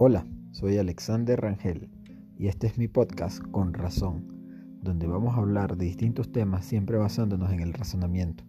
Hola, soy Alexander Rangel y este es mi podcast Con Razón, donde vamos a hablar de distintos temas siempre basándonos en el razonamiento.